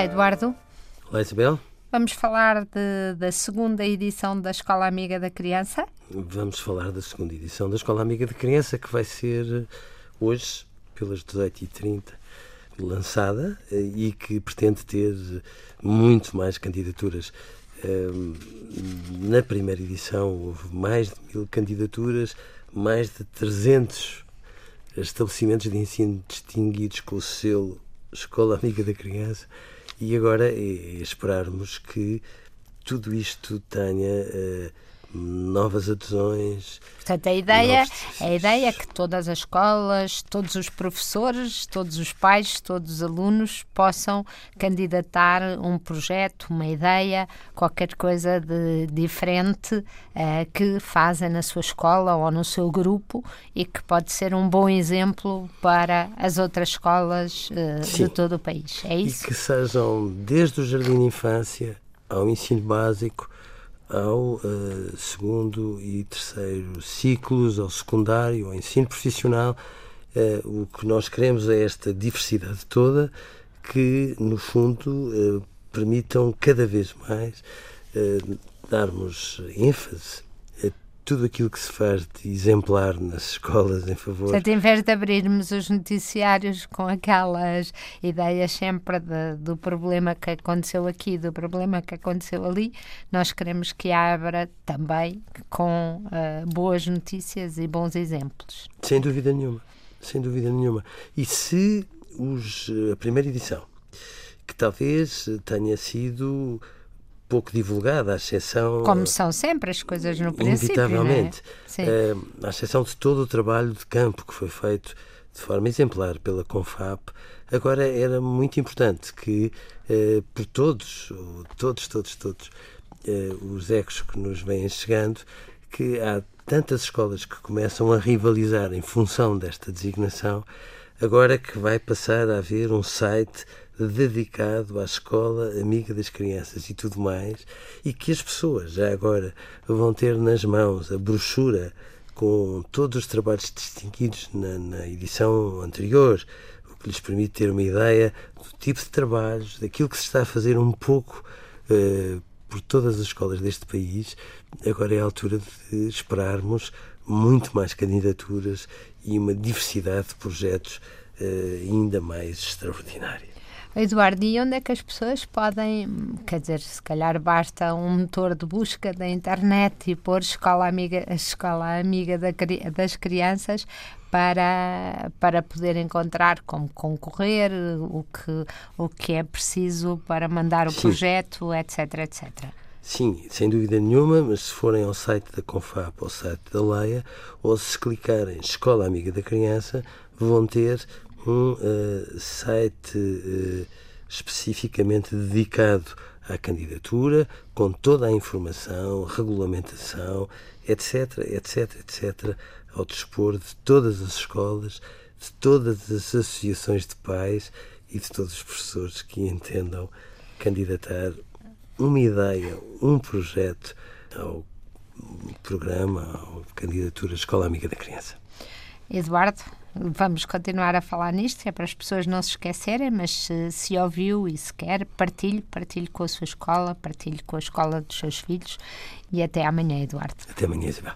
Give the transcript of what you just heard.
Olá, Eduardo. Olá, Isabel. Vamos falar de, da segunda edição da Escola Amiga da Criança? Vamos falar da segunda edição da Escola Amiga da Criança, que vai ser hoje, pelas 18h30, lançada eh, e que pretende ter muito mais candidaturas. Na primeira edição houve mais de mil candidaturas, mais de 300 estabelecimentos de ensino distinguidos com o selo Escola Amiga da Criança e agora é, é esperarmos que tudo isto tenha uh, novas adesões. Portanto, a ideia, a ideia é que todas as escolas, todos os professores, todos os pais, todos os alunos possam candidatar um projeto, uma ideia, qualquer coisa de diferente uh, que fazem na sua escola ou no seu grupo e que pode ser um bom exemplo para as outras escolas uh, de todo o país. É isso? E que sejam desde o jardim de infância ao ensino básico ao uh, segundo e terceiro ciclos, ao secundário, ao ensino profissional. Uh, o que nós queremos é esta diversidade toda que, no fundo, uh, permitam cada vez mais darmos ênfase tudo aquilo que se faz de exemplar nas escolas em favor. Portanto, em vez de abrirmos os noticiários com aquelas ideias sempre de, do problema que aconteceu aqui, do problema que aconteceu ali, nós queremos que abra também com uh, boas notícias e bons exemplos. Sem dúvida nenhuma, sem dúvida nenhuma. E se os, a primeira edição, que talvez tenha sido pouco divulgada, à exceção. Como são sempre as coisas no princípio. Inevitavelmente. É? Uh, à exceção de todo o trabalho de campo que foi feito de forma exemplar pela Confap, agora era muito importante que uh, por todos, todos, todos, todos, uh, os ecos que nos vêm chegando, que há tantas escolas que começam a rivalizar em função desta designação, agora que vai passar a haver um site dedicado à escola amiga das crianças e tudo mais, e que as pessoas já agora vão ter nas mãos a brochura com todos os trabalhos distinguidos na, na edição anterior, o que lhes permite ter uma ideia do tipo de trabalhos, daquilo que se está a fazer um pouco uh, por todas as escolas deste país. Agora é a altura de esperarmos muito mais candidaturas e uma diversidade de projetos uh, ainda mais extraordinária. Eduardo, e onde é que as pessoas podem, quer dizer, se calhar basta um motor de busca da internet e pôr escola amiga, a escola amiga da, das crianças para, para poder encontrar como concorrer, o que, o que é preciso para mandar o Sim. projeto, etc, etc. Sim, sem dúvida nenhuma, mas se forem ao site da Confap, ao site da Leia, ou se clicarem Escola Amiga da Criança, vão ter um uh, site uh, especificamente dedicado à candidatura, com toda a informação, regulamentação, etc, etc, etc, ao dispor de todas as escolas, de todas as associações de pais e de todos os professores que entendam candidatar uma ideia, um projeto ao programa, à candidatura Escola Amiga da Criança. Eduardo, vamos continuar a falar nisto, é para as pessoas não se esquecerem, mas se, se ouviu e se quer, partilhe, partilhe com a sua escola, partilhe com a escola dos seus filhos e até amanhã, Eduardo. Até amanhã, Isabel.